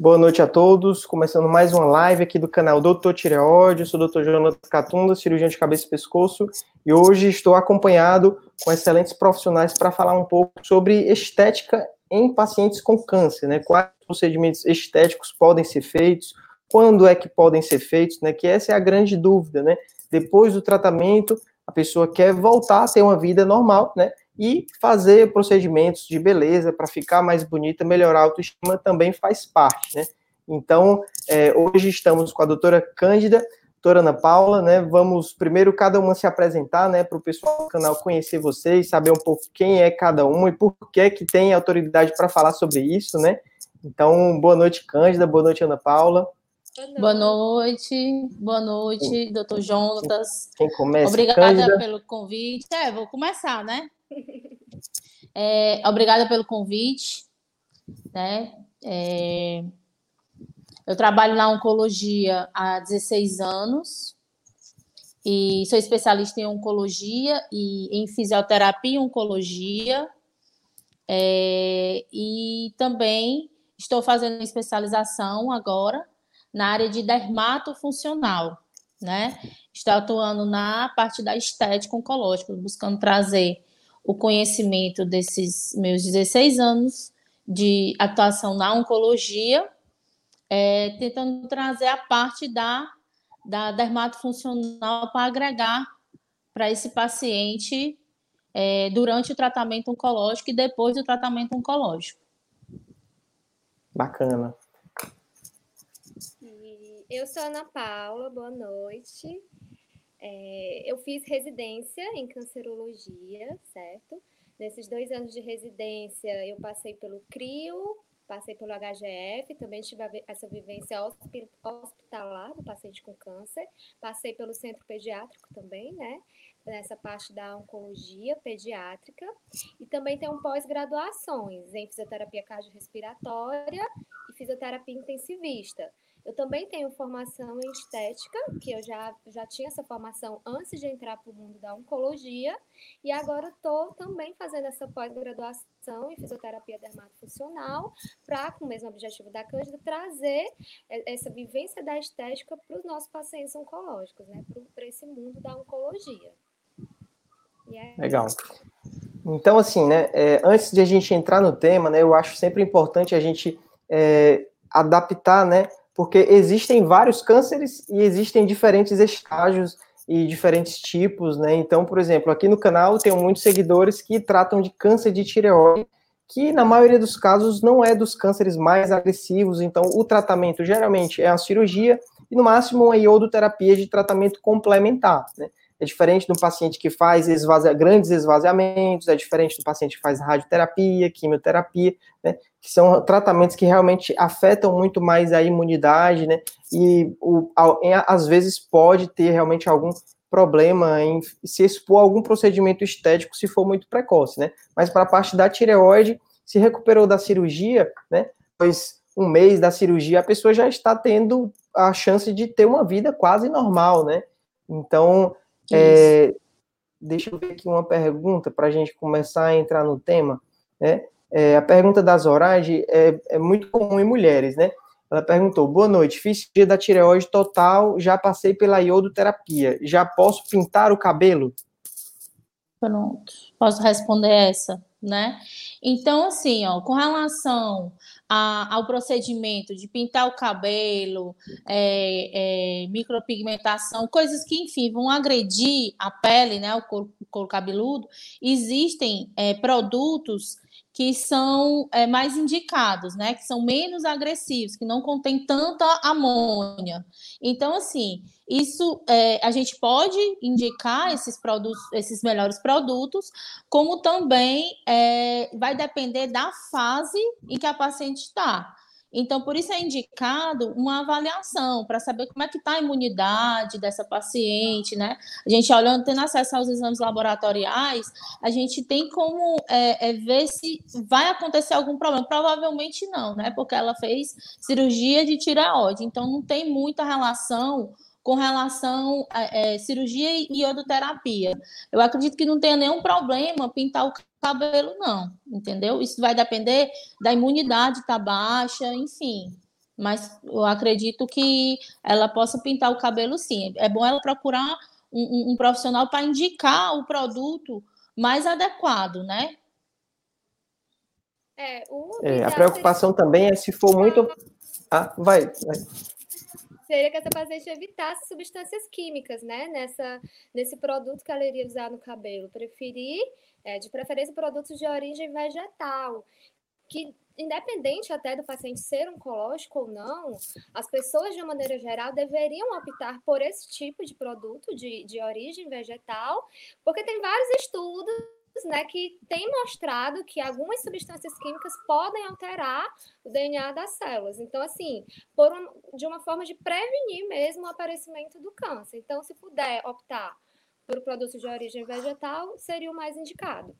Boa noite a todos. Começando mais uma live aqui do canal Doutor Tireoide. Eu sou o Dr. Jonathan Catunda, cirurgião de cabeça e pescoço, e hoje estou acompanhado com excelentes profissionais para falar um pouco sobre estética em pacientes com câncer, né? Quais procedimentos estéticos podem ser feitos, quando é que podem ser feitos, né? Que essa é a grande dúvida, né? Depois do tratamento, a pessoa quer voltar a ter uma vida normal, né? E fazer procedimentos de beleza para ficar mais bonita, melhorar a autoestima também faz parte, né? Então, é, hoje estamos com a doutora Cândida, doutora Ana Paula, né? Vamos primeiro cada uma se apresentar, né? Para o pessoal do canal conhecer vocês, saber um pouco quem é cada uma e por que que tem autoridade para falar sobre isso, né? Então, boa noite, Cândida, boa noite, Ana Paula. Boa noite, boa noite, doutor Jonatas. Quem começa? Obrigada Cândida. pelo convite. É, vou começar, né? É, obrigada pelo convite. Né? É, eu trabalho na oncologia há 16 anos e sou especialista em oncologia e em fisioterapia e oncologia. É, e também estou fazendo especialização agora na área de dermatofuncional, né? Estou atuando na parte da estética oncológica, buscando trazer o conhecimento desses meus 16 anos de atuação na oncologia, é, tentando trazer a parte da, da dermatofuncional para agregar para esse paciente é, durante o tratamento oncológico e depois do tratamento oncológico. Bacana. Eu sou Ana Paula, boa noite. É, eu fiz residência em cancerologia, certo? Nesses dois anos de residência, eu passei pelo CRIO, passei pelo HGF, também tive essa vivência hospitalar do paciente com câncer, passei pelo centro pediátrico também, né? Nessa parte da oncologia pediátrica, e também um pós-graduações em fisioterapia cardiorrespiratória e fisioterapia intensivista. Eu também tenho formação em estética, que eu já, já tinha essa formação antes de entrar para o mundo da oncologia, e agora estou também fazendo essa pós-graduação em fisioterapia dermatofuncional, para, com o mesmo objetivo da Cândida, trazer essa vivência da estética para os nossos pacientes oncológicos, né? para esse mundo da oncologia. É Legal. Então, assim, né, é, antes de a gente entrar no tema, né, eu acho sempre importante a gente é, adaptar, né, porque existem vários cânceres e existem diferentes estágios e diferentes tipos, né? Então, por exemplo, aqui no canal tenho muitos seguidores que tratam de câncer de tireoide, que na maioria dos casos não é dos cânceres mais agressivos, então o tratamento geralmente é a cirurgia e no máximo uma iodoterapia de tratamento complementar, né? É diferente do paciente que faz esvazia, grandes esvaziamentos, é diferente do paciente que faz radioterapia, quimioterapia, né? Que são tratamentos que realmente afetam muito mais a imunidade, né? E o, às vezes pode ter realmente algum problema em se expor a algum procedimento estético se for muito precoce, né? Mas para a parte da tireoide, se recuperou da cirurgia, né? Pois um mês da cirurgia, a pessoa já está tendo a chance de ter uma vida quase normal, né? Então, é, deixa eu ver aqui uma pergunta para a gente começar a entrar no tema. Né? É, a pergunta da Zoraide é, é, muito comum em mulheres, né? Ela perguntou: Boa noite, fiz dia da tireoide total, já passei pela iodoterapia, já posso pintar o cabelo? Pronto, posso responder essa, né? Então, assim, ó, com relação a, ao procedimento de pintar o cabelo, é, é, micropigmentação, coisas que, enfim, vão agredir a pele, né, o couro, couro cabeludo, existem é, produtos que são é, mais indicados, né? Que são menos agressivos, que não contêm tanta amônia. Então, assim, isso é, a gente pode indicar esses produtos, esses melhores produtos, como também é, vai depender da fase em que a paciente está. Então, por isso é indicado uma avaliação para saber como é que está a imunidade dessa paciente, né? A gente olhando, tendo acesso aos exames laboratoriais, a gente tem como é, é, ver se vai acontecer algum problema. Provavelmente não, né? Porque ela fez cirurgia de tireoide, então não tem muita relação com relação a é, cirurgia e iodoterapia. Eu acredito que não tenha nenhum problema pintar o cabelo, não, entendeu? Isso vai depender da imunidade tá baixa, enfim. Mas eu acredito que ela possa pintar o cabelo sim. É bom ela procurar um, um, um profissional para indicar o produto mais adequado, né? É, é, a preocupação também é se for muito. Ah, vai, vai. Seria que essa paciente evitasse substâncias químicas, né? Nessa, nesse produto que ela iria usar no cabelo. Preferir, é, de preferência, produtos de origem vegetal. Que, independente até do paciente ser oncológico ou não, as pessoas, de uma maneira geral, deveriam optar por esse tipo de produto de, de origem vegetal, porque tem vários estudos né, que têm mostrado que algumas substâncias químicas podem alterar o DNA das células. Então, assim, um, de uma forma de prevenir mesmo o aparecimento do câncer. Então, se puder optar por produtos de origem vegetal, seria o mais indicado.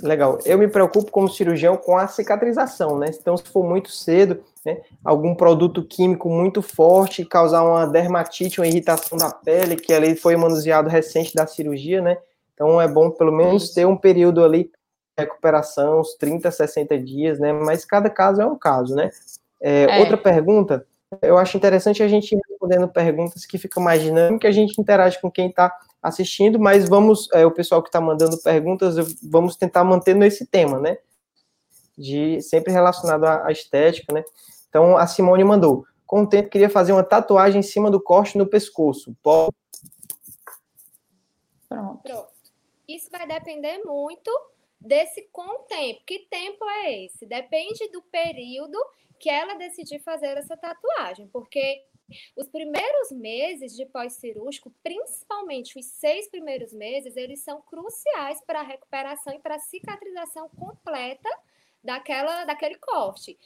Legal. Eu me preocupo como cirurgião com a cicatrização, né? Então, se for muito cedo, né, algum produto químico muito forte causar uma dermatite, uma irritação da pele, que ali foi manuseado recente da cirurgia, né? Então, é bom pelo menos ter um período ali de recuperação, uns 30, 60 dias, né? Mas cada caso é um caso, né? É, é. Outra pergunta, eu acho interessante a gente ir respondendo perguntas que ficam mais dinâmicas, a gente interage com quem está assistindo, mas vamos, é, o pessoal que está mandando perguntas, vamos tentar manter nesse tema, né? De sempre relacionado à, à estética, né? Então a Simone mandou. Com o tempo queria fazer uma tatuagem em cima do corte no pescoço. Pode... Pronto. Pronto. Isso vai depender muito desse com o tempo. Que tempo é esse? Depende do período que ela decidir fazer essa tatuagem, porque os primeiros meses de pós-cirúrgico, principalmente os seis primeiros meses, eles são cruciais para a recuperação e para a cicatrização completa daquela, daquele corte.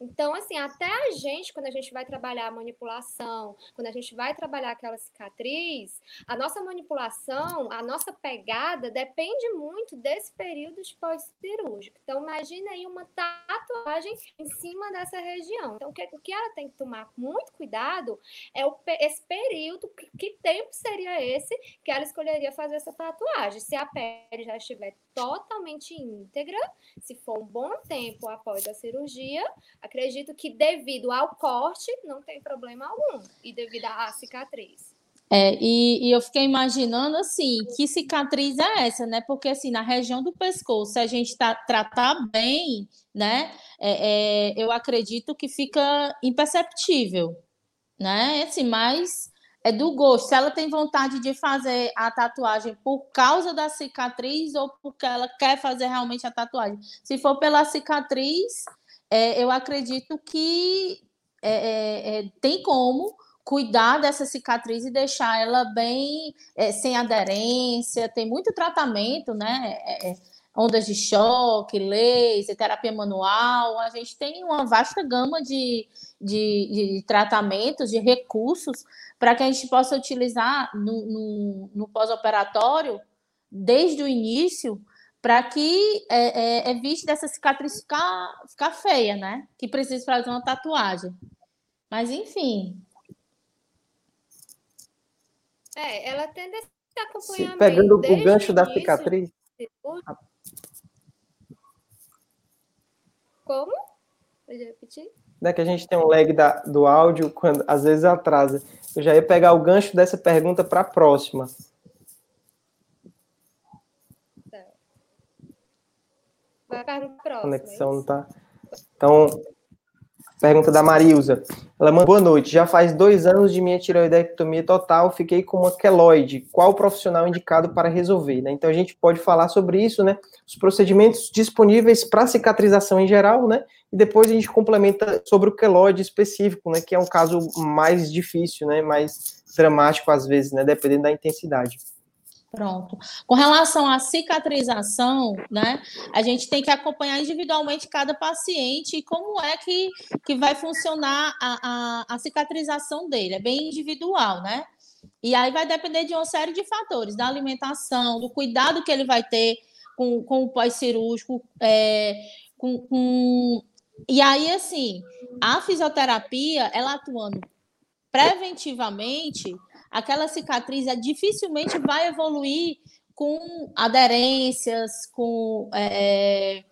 Então, assim, até a gente, quando a gente vai trabalhar a manipulação, quando a gente vai trabalhar aquela cicatriz, a nossa manipulação, a nossa pegada depende muito desse período de pós-cirúrgico. Então, imagine aí uma tatuagem em cima dessa região. Então, o que, o que ela tem que tomar muito cuidado é o, esse período, que, que tempo seria esse que ela escolheria fazer essa tatuagem? Se a pele já estiver totalmente íntegra, se for um bom tempo após a cirurgia, acredito que devido ao corte não tem problema algum e devido à cicatriz. É, e, e, eu fiquei imaginando assim, que cicatriz é essa, né? Porque assim, na região do pescoço, se a gente tá, tratar bem, né? É, é, eu acredito que fica imperceptível, né? Assim, mas é do gosto. Se ela tem vontade de fazer a tatuagem por causa da cicatriz ou porque ela quer fazer realmente a tatuagem. Se for pela cicatriz, é, eu acredito que é, é, é tem como cuidar dessa cicatriz e deixar ela bem é, sem aderência. Tem muito tratamento, né? É, ondas de choque, laser, terapia manual. A gente tem uma vasta gama de, de, de tratamentos, de recursos para que a gente possa utilizar no, no, no pós-operatório desde o início para que é, é, evite dessa cicatriz ficar, ficar feia, né? Que precisa fazer uma tatuagem. Mas, enfim. É, ela tende a acompanhamento. Pegando o gancho da cicatriz. Como? Pode repetir? É que a gente tem um lag da, do áudio, quando às vezes atrasa. Eu já ia pegar o gancho dessa pergunta para a próxima. Vai para o próximo. A conexão não tá. Então, pergunta da Marilza. Ela manda boa noite. Já faz dois anos de minha tireoidectomia total, fiquei com uma queloide. Qual o profissional indicado para resolver? Né? Então a gente pode falar sobre isso, né? Os procedimentos disponíveis para cicatrização em geral, né? E depois a gente complementa sobre o queloide específico, né? Que é um caso mais difícil, né? Mais dramático às vezes, né? Dependendo da intensidade. Pronto. Com relação à cicatrização, né, a gente tem que acompanhar individualmente cada paciente e como é que, que vai funcionar a, a, a cicatrização dele. É bem individual, né? E aí vai depender de uma série de fatores, da alimentação, do cuidado que ele vai ter com, com o pós-cirúrgico, é, com, com... E aí, assim, a fisioterapia, ela atuando preventivamente, aquela cicatriz é, dificilmente vai evoluir com aderências, com, é,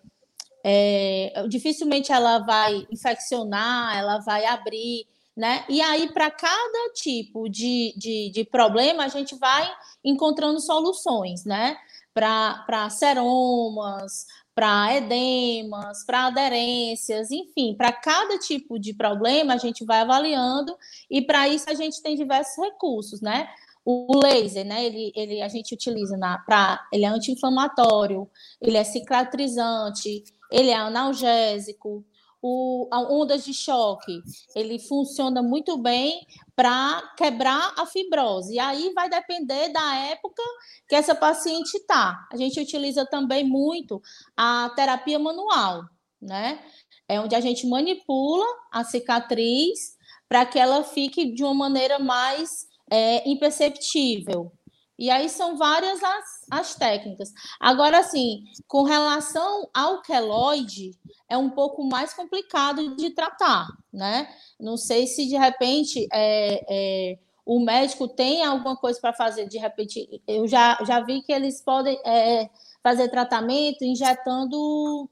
é, dificilmente ela vai infeccionar, ela vai abrir, né? E aí, para cada tipo de, de, de, problema, a gente vai encontrando soluções, né? Para seromas, para edemas, para aderências, enfim, para cada tipo de problema a gente vai avaliando e para isso a gente tem diversos recursos, né? O laser, né? Ele, ele a gente utiliza para ele é anti-inflamatório, ele é cicatrizante, ele é analgésico, o, a ondas de choque, ele funciona muito bem para quebrar a fibrose. E aí vai depender da época que essa paciente está. A gente utiliza também muito a terapia manual, né? É onde a gente manipula a cicatriz para que ela fique de uma maneira mais é, imperceptível. E aí são várias as, as técnicas. Agora, assim, com relação ao queloide, é um pouco mais complicado de tratar, né? Não sei se de repente é, é, o médico tem alguma coisa para fazer. De repente, eu já, já vi que eles podem é, fazer tratamento injetando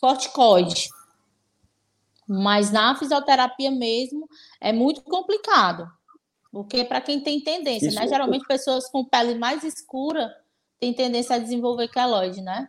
corticoide. Mas na fisioterapia mesmo é muito complicado. Porque para quem tem tendência, Isso. né? Geralmente pessoas com pele mais escura têm tendência a desenvolver queloide, né?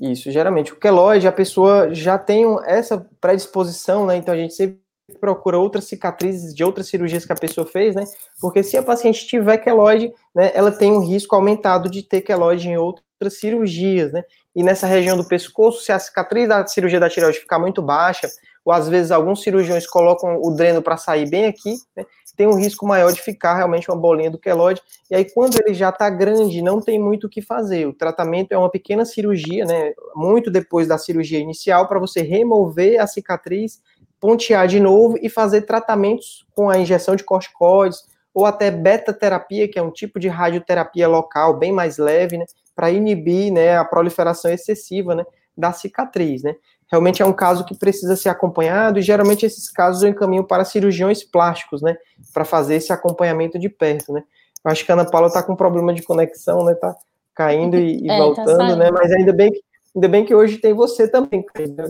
Isso, geralmente. O queloide, a pessoa já tem essa predisposição, né? Então a gente sempre procura outras cicatrizes de outras cirurgias que a pessoa fez, né? Porque se a paciente tiver queloide, né, ela tem um risco aumentado de ter queloide em outras cirurgias, né? E nessa região do pescoço, se a cicatriz da cirurgia da tireoide ficar muito baixa, ou às vezes alguns cirurgiões colocam o dreno para sair bem aqui, né, tem um risco maior de ficar realmente uma bolinha do queloide, e aí quando ele já está grande, não tem muito o que fazer, o tratamento é uma pequena cirurgia, né, muito depois da cirurgia inicial, para você remover a cicatriz, pontear de novo e fazer tratamentos com a injeção de corticoides, ou até beta-terapia, que é um tipo de radioterapia local, bem mais leve, né, para inibir, né, a proliferação excessiva, né, da cicatriz, né realmente é um caso que precisa ser acompanhado, e geralmente esses casos eu encaminho para cirurgiões plásticos, né, para fazer esse acompanhamento de perto, né. Eu acho que a Ana Paula está com problema de conexão, né, tá caindo e, e é, tá voltando, tá né, mas ainda bem, que, ainda bem que hoje tem você também,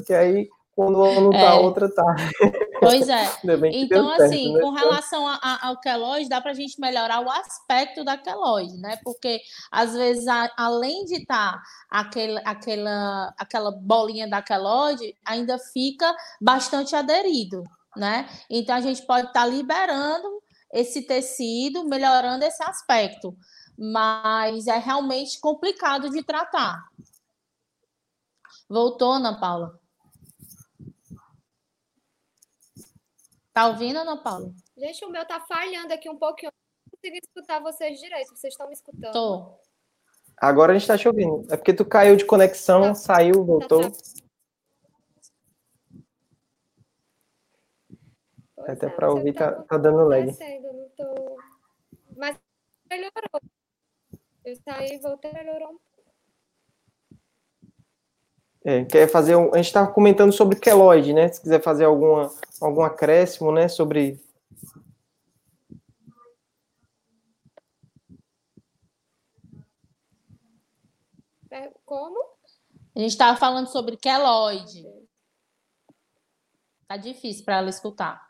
que aí quando uma não tá, a outra tá. Pois é. então, assim, certo, né? com relação a, a, ao queloide, dá para a gente melhorar o aspecto da queloide, né? Porque, às vezes, a, além de estar tá aquele, aquela, aquela bolinha da queloide, ainda fica bastante aderido, né? Então, a gente pode estar tá liberando esse tecido, melhorando esse aspecto. Mas é realmente complicado de tratar. Voltou, Ana Paula? Tá ouvindo, Ana Paula? Gente, o meu tá falhando aqui um pouquinho. Não consigo escutar vocês direito. Vocês estão me escutando? Tô. Agora a gente tá te ouvindo. É porque tu caiu de conexão, tá. saiu, voltou. Tá, tá. Até é, para ouvir, tá, tá, dando lag. Não tô... Mas melhorou. Eu saí e voltei, melhorou um é, quer fazer um, a gente estava comentando sobre queloide, né? Se quiser fazer alguma, algum acréscimo, né? Sobre. É, como? A gente estava falando sobre queloide. Tá difícil para ela escutar.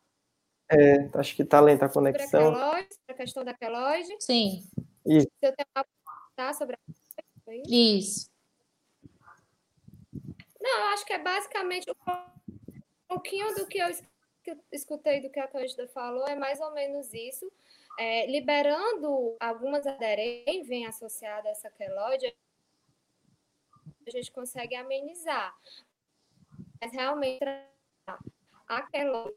É, acho que tá lenta a conexão. Sobre a, queloide, a questão da queloide? Sim. Isso. Você tem uma sobre a... Isso. Não, acho que é basicamente um pouquinho do que eu escutei do que a Cândida falou, é mais ou menos isso. É, liberando algumas aderências vem associada a essa queloide, a gente consegue amenizar. Mas realmente a queloide,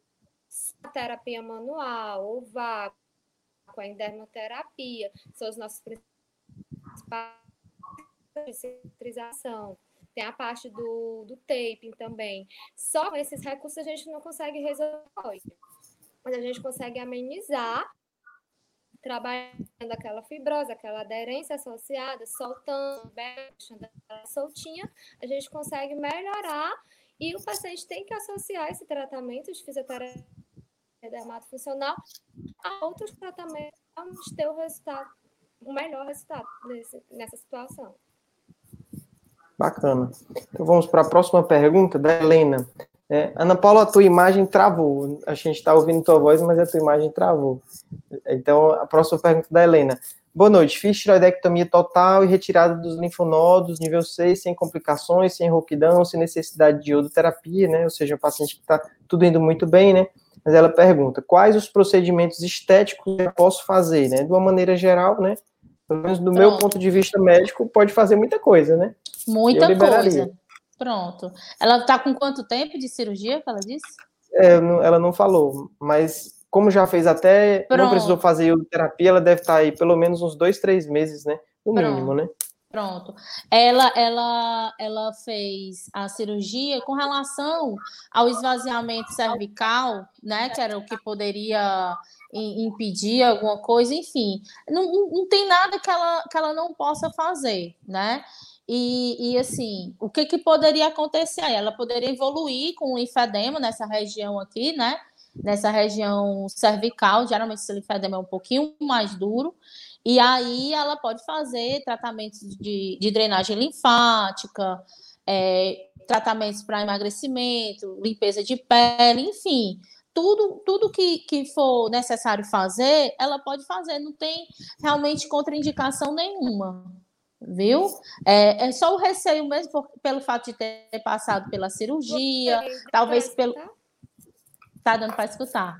a terapia manual, ou vácuo, a endermoterapia, são os nossos principais de cicatrização tem a parte do, do taping também. Só com esses recursos a gente não consegue resolver. Mas a gente consegue amenizar, trabalhando aquela fibrose, aquela aderência associada, soltando, deixando ela soltinha, a gente consegue melhorar e o paciente tem que associar esse tratamento de fisioterapia dermatofuncional a outros tratamentos para ter o resultado, o melhor resultado nessa situação. Bacana. Então vamos para a próxima pergunta da Helena. É, Ana Paula, a tua imagem travou. A gente está ouvindo tua voz, mas a tua imagem travou. Então, a próxima pergunta da Helena. Boa noite. Fiz tiroidectomia total e retirada dos linfonodos, nível 6, sem complicações, sem rouquidão, sem necessidade de iodoterapia, né? Ou seja, um paciente que está tudo indo muito bem, né? Mas ela pergunta: quais os procedimentos estéticos eu posso fazer, né? De uma maneira geral, né? Pelo menos do Pronto. meu ponto de vista médico, pode fazer muita coisa, né? Muita coisa. Pronto. Ela está com quanto tempo de cirurgia que ela disse? É, ela não falou, mas como já fez até, Pronto. não precisou fazer terapia, ela deve estar tá aí pelo menos uns dois, três meses, né? No Pronto. mínimo, né? Pronto. Ela, ela, ela fez a cirurgia com relação ao esvaziamento cervical, né? Que era o que poderia impedir alguma coisa, enfim. Não, não tem nada que ela, que ela não possa fazer, né? E, e, assim, o que, que poderia acontecer? Ela poderia evoluir com o linfedema nessa região aqui, né? nessa região cervical, geralmente esse linfedema é um pouquinho mais duro, e aí ela pode fazer tratamentos de, de drenagem linfática, é, tratamentos para emagrecimento, limpeza de pele, enfim, tudo, tudo que, que for necessário fazer, ela pode fazer, não tem realmente contraindicação nenhuma, viu? É, é só o receio mesmo por, pelo fato de ter passado pela cirurgia, talvez pelo. Tá dando para escutar.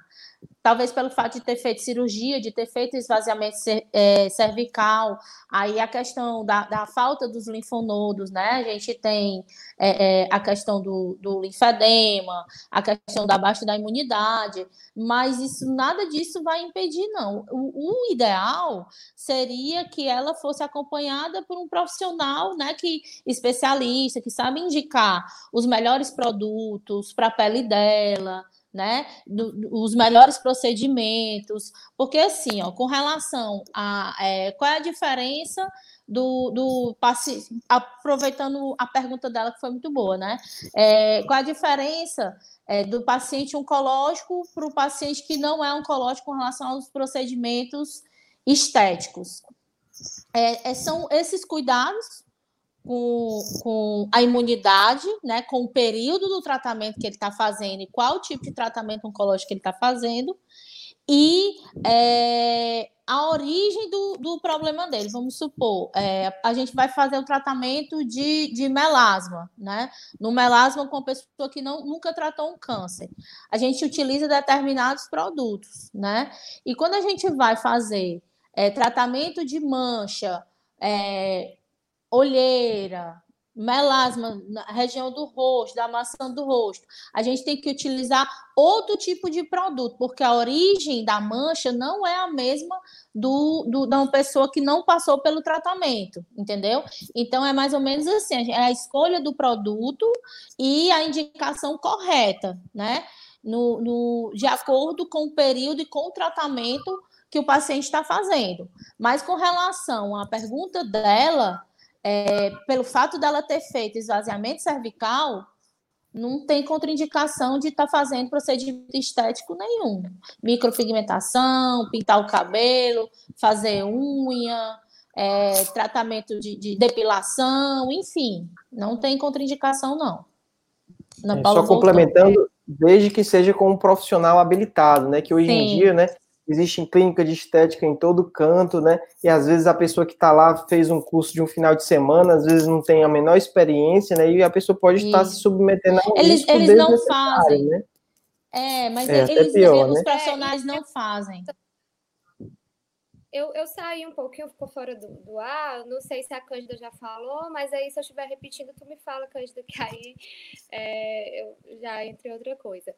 Talvez pelo fato de ter feito cirurgia, de ter feito esvaziamento é, cervical, aí a questão da, da, falta dos linfonodos, né? A gente tem é, é, a questão do, do linfedema, a questão da baixa da imunidade, mas isso nada disso vai impedir, não. O, o, ideal seria que ela fosse acompanhada por um profissional, né, que especialista, que sabe indicar os melhores produtos para a pele dela, né, do, os melhores procedimentos, porque assim, ó, com relação a é, qual é a diferença do, do aproveitando a pergunta dela que foi muito boa, né, é, qual é a diferença é, do paciente oncológico para o paciente que não é oncológico com relação aos procedimentos estéticos? É, é são esses cuidados com, com a imunidade, né, com o período do tratamento que ele está fazendo e qual tipo de tratamento oncológico ele está fazendo, e é, a origem do, do problema dele. Vamos supor, é, a gente vai fazer o tratamento de, de melasma, né? No melasma com uma pessoa que não, nunca tratou um câncer. A gente utiliza determinados produtos, né? E quando a gente vai fazer é, tratamento de mancha, é, olheira, melasma na região do rosto, da maçã do rosto. A gente tem que utilizar outro tipo de produto, porque a origem da mancha não é a mesma do, do da uma pessoa que não passou pelo tratamento, entendeu? Então é mais ou menos assim, é a escolha do produto e a indicação correta, né? No, no, de acordo com o período e com o tratamento que o paciente está fazendo. Mas com relação à pergunta dela, é, pelo fato dela ter feito esvaziamento cervical, não tem contraindicação de estar tá fazendo procedimento estético nenhum. Micropigmentação, pintar o cabelo, fazer unha, é, tratamento de, de, depilação, enfim, não tem contraindicação, não. É, só complementando, desde que seja com um profissional habilitado, né? Que hoje Sim. em dia, né, existe clínica de estética em todo canto, né? E às vezes a pessoa que está lá fez um curso de um final de semana, às vezes não tem a menor experiência, né? E a pessoa pode estar se submetendo a um eles, eles não fazem, né? É, mas é, eles, pior, os né? profissionais não fazem. Eu, eu saí um pouquinho, ficou fora do, do ar, não sei se a Cândida já falou, mas aí se eu estiver repetindo, tu me fala, Cândida, que aí é, eu já entre outra coisa.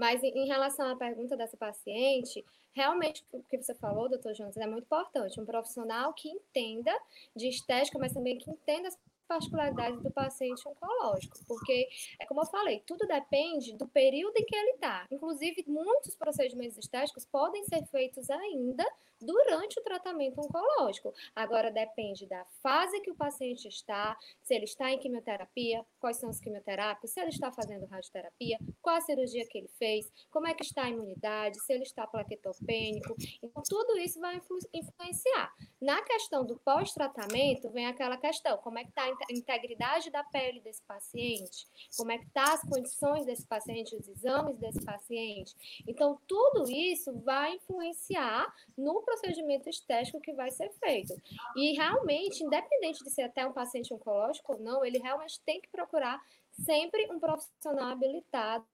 Mas em, relação à pergunta dessa paciente, realmente o que você falou, doutor Jonas, é muito importante. Um profissional que entenda de estética, mas também que entenda as particularidades do paciente oncológico, porque, é como eu falei, tudo depende do período em que ele está. Inclusive, muitos procedimentos estéticos podem ser feitos ainda durante o tratamento oncológico. Agora depende da fase que o paciente está, se ele está em quimioterapia, quais são as quimioterapias, se ele está fazendo radioterapia, qual a cirurgia que ele fez, como é que está a imunidade, se ele está plaquetopênico. Então, tudo isso vai influ influenciar. Na questão do pós-tratamento, vem aquela questão, como é que está a integridade da pele desse paciente, como é que tá as condições desse paciente, os exames desse paciente. Então, tudo isso vai influenciar no procedimento estético que vai ser feito. E realmente, independente de ser até um paciente oncológico ou não, ele realmente tem que procurar sempre um profissional habilitado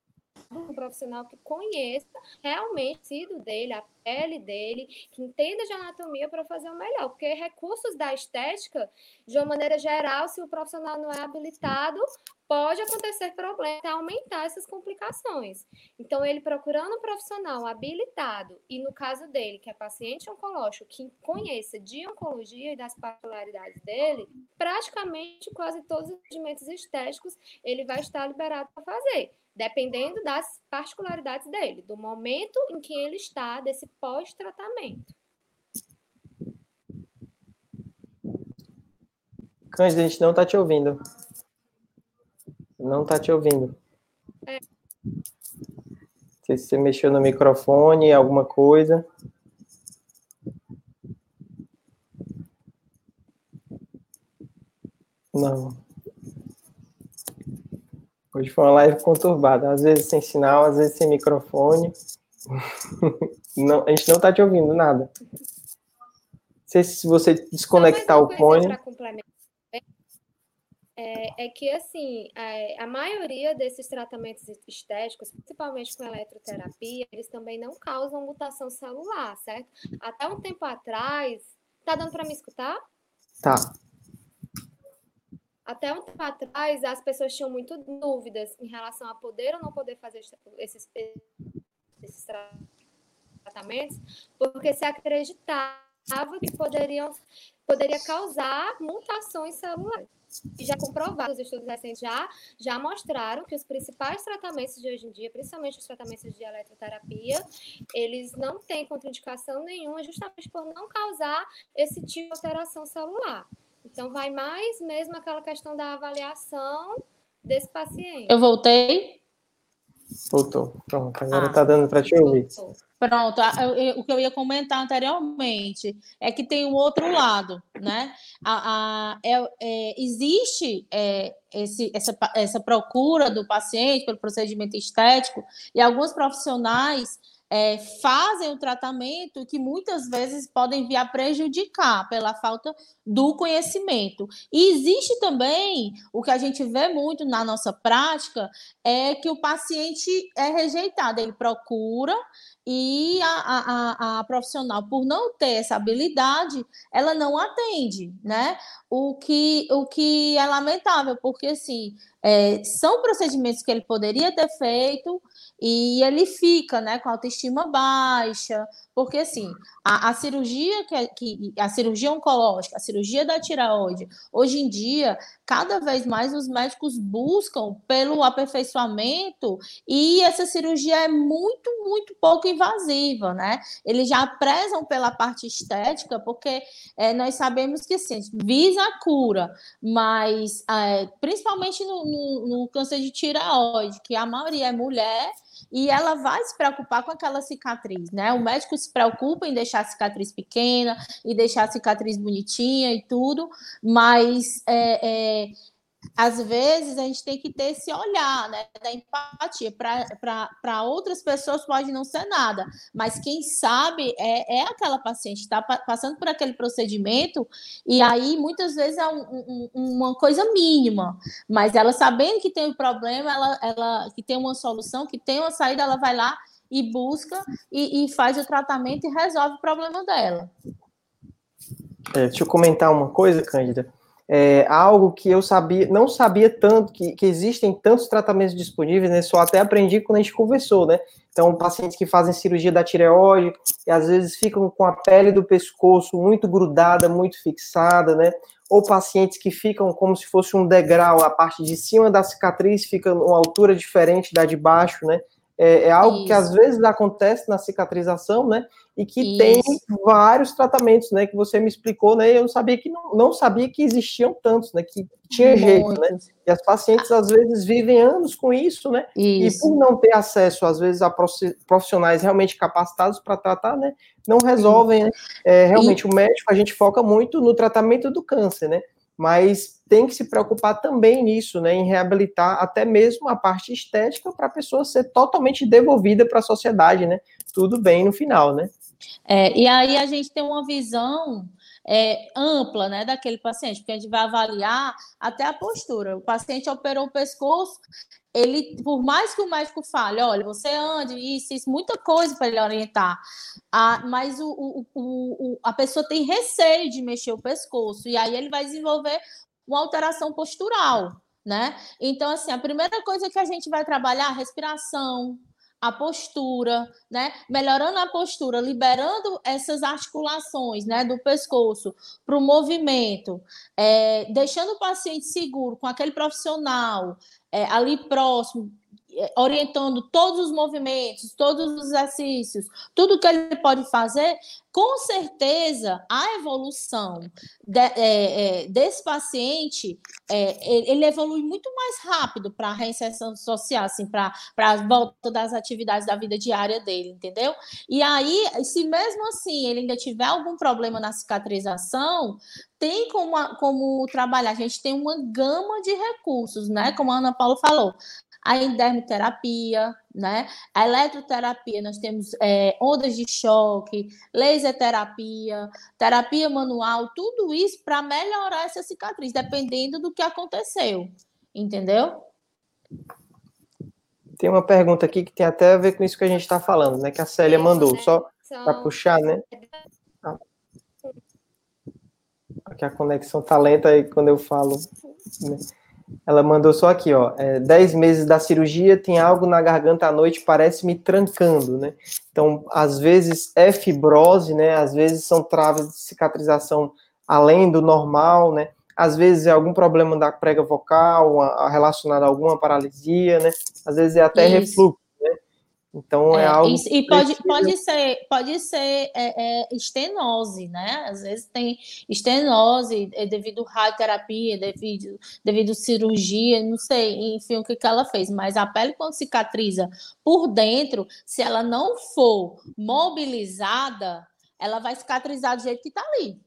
um profissional que conheça realmente o tecido dele, a pele dele, que entenda de anatomia para fazer o melhor. Porque recursos da estética, de uma maneira geral, se o profissional não é habilitado, pode acontecer problema, aumentar essas complicações. Então, ele procurando um profissional habilitado, e no caso dele, que é paciente oncológico, que conheça de oncologia e das particularidades dele, praticamente quase todos os procedimentos estéticos ele vai estar liberado para fazer dependendo das particularidades dele, do momento em que ele está, desse pós-tratamento. Cândida, a gente não está te ouvindo. Não está te ouvindo. É. Não sei se você mexeu no microfone, alguma coisa. Não. Hoje foi uma live conturbada, às vezes sem sinal, às vezes sem microfone. Não, a gente não está te ouvindo nada. Não sei se você desconectar o fone. É, é, que, assim, a, a, maioria desses tratamentos estéticos, principalmente com eletroterapia, eles também não causam mutação celular, certo? Até um tempo atrás. Tá dando para me escutar? Tá até um tempo atrás, as pessoas tinham muito dúvidas em relação a poder ou não poder fazer esses, esses tratamentos, porque se acreditava que poderiam, poderia causar mutações celulares. E já comprovado, os estudos recentes já, já mostraram que os principais tratamentos de hoje em dia, principalmente os tratamentos de eletroterapia, eles não têm contraindicação nenhuma, justamente por não causar esse tipo de alteração celular. Então, vai mais mesmo aquela questão da avaliação desse paciente. Eu voltei? Voltou. Pronto, agora está ah, dando para te ouvir. Pronto, o que eu ia comentar anteriormente é que tem um outro lado, né? A, a é, é, existe é, esse, essa, essa procura do paciente pelo procedimento estético e alguns profissionais é, fazem o tratamento que muitas vezes podem vir a prejudicar pela falta do conhecimento. E existe também o que a gente vê muito na nossa prática é que o paciente é rejeitado, ele procura e a, a, a, profissional, por não ter essa habilidade, ela não atende, né? O que, o que é lamentável, porque assim, é, são procedimentos que ele poderia ter feito e ele fica né, com autoestima baixa, porque assim, a, a cirurgia que, é, que a cirurgia oncológica, a cirurgia da tireoide, hoje em dia, cada vez mais os médicos buscam pelo aperfeiçoamento e essa cirurgia é muito, muito pouco invasiva, né? Eles já prezam pela parte estética, porque é, nós sabemos que assim, visa a cura, mas é, principalmente no, no, no câncer de tireoide, que a maioria é mulher e ela vai se preocupar com aquela cicatriz, né? O médico se preocupa em deixar a cicatriz pequena e deixar a cicatriz bonitinha e tudo, mas é, é às vezes a gente tem que ter esse olhar, né, da empatia. Para outras pessoas pode não ser nada, mas quem sabe é, é aquela paciente está passando por aquele procedimento, e aí muitas vezes é um, um, uma coisa mínima, mas ela sabendo que tem um problema, ela, ela que tem uma solução, que tem uma saída, ela vai lá e busca e, e faz o tratamento e resolve o problema dela. É, deixa eu comentar uma coisa, Cândida é, algo que eu sabia, não sabia tanto, que, que existem tantos tratamentos disponíveis, né? Só até aprendi quando a gente conversou, né? Então, pacientes que fazem cirurgia da tireoide e às vezes ficam com a pele do pescoço muito grudada, muito fixada, né? Ou pacientes que ficam como se fosse um degrau, a parte de cima da cicatriz fica uma altura diferente da de baixo, né? É, é algo Isso. que às vezes acontece na cicatrização, né? E que Isso. tem vários tratamentos, né? Que você me explicou, né? Eu não sabia que não, não sabia que existiam tantos, né? Que tinha jeito, né? E as pacientes às vezes vivem anos com isso, né? Isso. E por não ter acesso, às vezes, a profissionais realmente capacitados para tratar, né? Não resolvem, né? É, realmente, e... o médico, a gente foca muito no tratamento do câncer, né? mas tem que se preocupar também nisso, né, em reabilitar até mesmo a parte estética para a pessoa ser totalmente devolvida para a sociedade, né? Tudo bem no final, né? É, e aí a gente tem uma visão é, ampla né, daquele paciente, porque a gente vai avaliar até a postura. O paciente operou o pescoço, ele, por mais que o médico fale, olha, você ande, isso, isso, muita coisa para ele orientar, ah, mas o, o, o, a pessoa tem receio de mexer o pescoço, e aí ele vai desenvolver uma alteração postural, né? Então, assim, a primeira coisa que a gente vai trabalhar é respiração, a postura, né? Melhorando a postura, liberando essas articulações, né, do pescoço para o movimento, é, deixando o paciente seguro com aquele profissional é, ali próximo, orientando todos os movimentos, todos os exercícios, tudo que ele pode fazer, com certeza a evolução de, é, é, desse paciente é, ele evolui muito mais rápido para a reinserção social, assim, para a volta das atividades da vida diária dele, entendeu? E aí, se mesmo assim ele ainda tiver algum problema na cicatrização, tem como, como trabalhar. A gente tem uma gama de recursos, né? Como a Ana Paula falou a endermoterapia, né? A eletroterapia, nós temos é, ondas de choque, laser terapia, terapia manual, tudo isso para melhorar essa cicatriz, dependendo do que aconteceu, entendeu? Tem uma pergunta aqui que tem até a ver com isso que a gente está falando, né? Que a Célia mandou, né? só para puxar, né? Aqui a conexão tá lenta aí quando eu falo. Né? Ela mandou só aqui, ó. É, dez meses da cirurgia, tem algo na garganta à noite, parece me trancando, né? Então, às vezes é fibrose, né? Às vezes são travas de cicatrização além do normal, né? Às vezes é algum problema da prega vocal, relacionado a alguma paralisia, né? Às vezes é até Isso. refluxo. Então é, é algo. E, e pode, pode ser, pode ser é, é, estenose, né? Às vezes tem estenose é devido radioterapia, devido, devido cirurgia, não sei, enfim, o que, que ela fez. Mas a pele, quando cicatriza por dentro, se ela não for mobilizada, ela vai cicatrizar do jeito que está ali.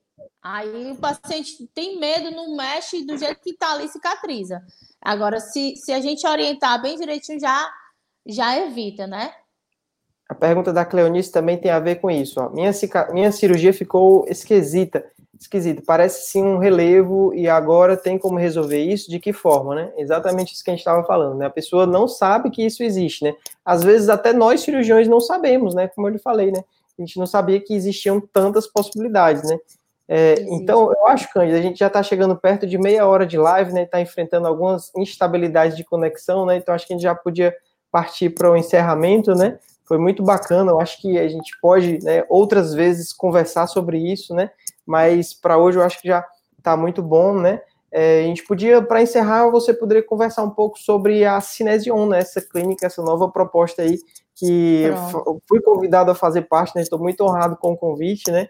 Aí o paciente tem medo, não mexe do jeito que está ali, cicatriza. Agora, se, se a gente orientar bem direitinho, já já evita, né? A pergunta da Cleonice também tem a ver com isso. Ó. Minha, minha cirurgia ficou esquisita, esquisita. Parece sim um relevo e agora tem como resolver isso? De que forma, né? Exatamente isso que a gente estava falando, né? A pessoa não sabe que isso existe, né? Às vezes até nós cirurgiões não sabemos, né? Como eu lhe falei, né? A gente não sabia que existiam tantas possibilidades, né? É, então, eu acho, Cândida, a gente já está chegando perto de meia hora de live, né? Está enfrentando algumas instabilidades de conexão, né? Então, acho que a gente já podia partir para o encerramento, né? Foi muito bacana. Eu acho que a gente pode, né, outras vezes conversar sobre isso, né? Mas para hoje eu acho que já está muito bom, né? É, a gente podia, para encerrar, você poderia conversar um pouco sobre a Cinesion, né? Essa clínica, essa nova proposta aí, que fui convidado a fazer parte, né? Estou muito honrado com o convite, né?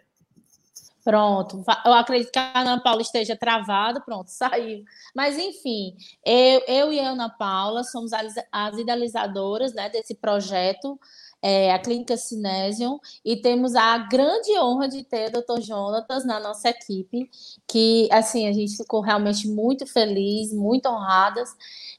Pronto, eu acredito que a Ana Paula esteja travada, pronto, saiu. Mas, enfim, eu, eu e a Ana Paula somos as, as idealizadoras né, desse projeto, é, a Clínica Cinésion, e temos a grande honra de ter o Dr. Jonatas na nossa equipe, que, assim, a gente ficou realmente muito feliz, muito honradas,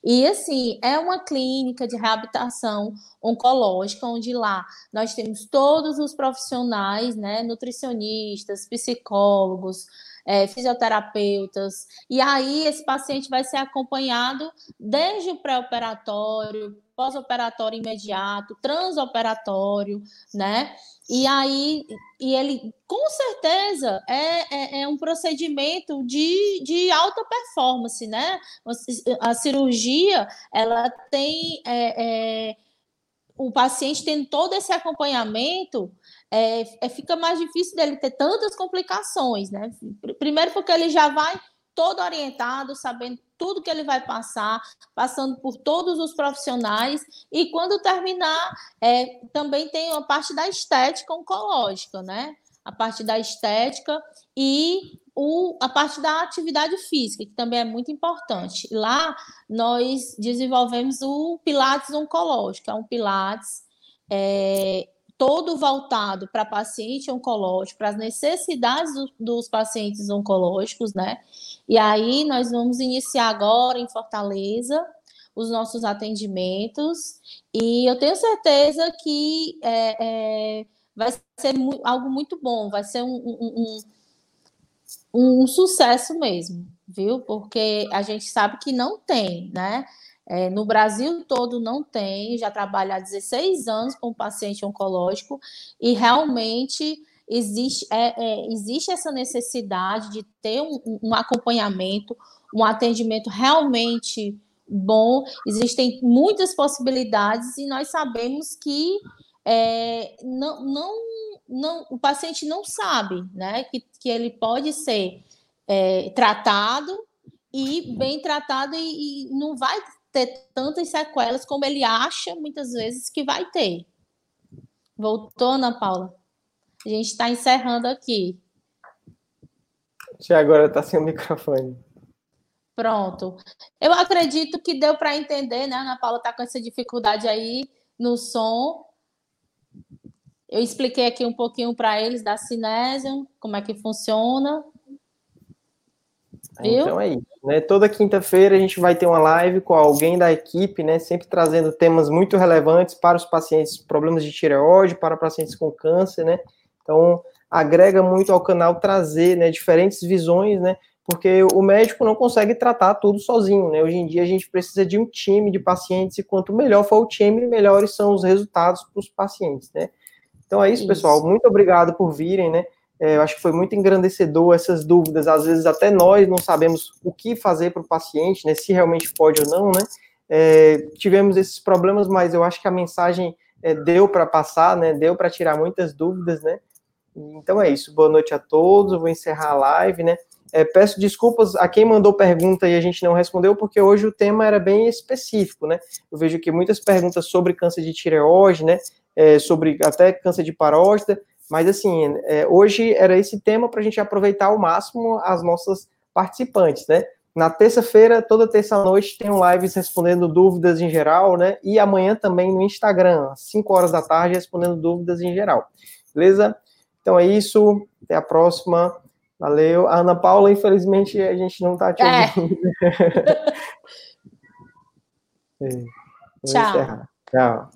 e assim, é uma clínica de reabilitação oncológica, onde lá nós temos todos os profissionais, né, nutricionistas, psicólogos, é, fisioterapeutas, e aí esse paciente vai ser acompanhado desde o pré-operatório, pós-operatório imediato, transoperatório, né? E aí, e ele com certeza é, é, é, um procedimento de, de alta performance, né? A cirurgia ela tem é, é, o paciente tendo todo esse acompanhamento, é, é, fica mais difícil dele ter tantas complicações, né? Primeiro porque ele já vai todo orientado, sabendo tudo que ele vai passar, passando por todos os profissionais, e quando terminar, é, também tem a parte da estética oncológica, né? A parte da estética e o, a parte da atividade física, que também é muito importante. Lá nós desenvolvemos o Pilates oncológico, é um Pilates é, todo voltado para paciente oncológico, para as necessidades do, dos pacientes oncológicos, né? E aí nós vamos iniciar agora em Fortaleza os nossos atendimentos e eu tenho certeza que é, é, vai ser mu algo muito bom, vai ser um, um, um, um sucesso mesmo, viu? Porque a gente sabe que não tem, né? É, no Brasil todo não tem, já trabalho há 16 anos com paciente oncológico e realmente existe, é, é, existe essa necessidade de ter um, um, acompanhamento, um atendimento realmente bom. Existem muitas possibilidades e nós sabemos que é, não, não, não, o paciente não sabe né, que, que ele pode ser é, tratado e bem tratado e, e não vai ter tantas sequelas como ele acha muitas vezes que vai ter. Voltou, Ana Paula? A gente está encerrando aqui. Já agora está sem o microfone. Pronto. Eu acredito que deu para entender, né? Ana Paula está com essa dificuldade aí no som. Eu expliquei aqui um pouquinho para eles da Cinesium, como é que funciona. Viu? Então é isso. Né? Toda quinta-feira a gente vai ter uma live com alguém da equipe, né? Sempre trazendo temas muito relevantes para os pacientes, problemas de tireoide, para pacientes com câncer, né? Então agrega muito ao canal trazer né, diferentes visões, né? Porque o médico não consegue tratar tudo sozinho, né? Hoje em dia a gente precisa de um time de pacientes e quanto melhor for o time, melhores são os resultados para os pacientes, né? Então é isso, isso, pessoal. Muito obrigado por virem, né? É, eu acho que foi muito engrandecedor essas dúvidas. Às vezes até nós não sabemos o que fazer para o paciente, né? Se realmente pode ou não, né? É, tivemos esses problemas, mas eu acho que a mensagem é, deu para passar, né? Deu para tirar muitas dúvidas, né? Então é isso. Boa noite a todos. Eu vou encerrar a live, né? É, peço desculpas a quem mandou pergunta e a gente não respondeu, porque hoje o tema era bem específico, né? Eu vejo que muitas perguntas sobre câncer de tireoide, né? É, sobre até câncer de paróstata, mas, assim, é, hoje era esse tema para a gente aproveitar ao máximo as nossas participantes, né? Na terça-feira, toda terça-noite, tem um lives respondendo dúvidas em geral, né? E amanhã também no Instagram, às 5 horas da tarde, respondendo dúvidas em geral. Beleza? Então é isso. Até a próxima. Valeu. A Ana Paula, infelizmente, a gente não está te é. ouvindo. É. é. Tchau. Tchau.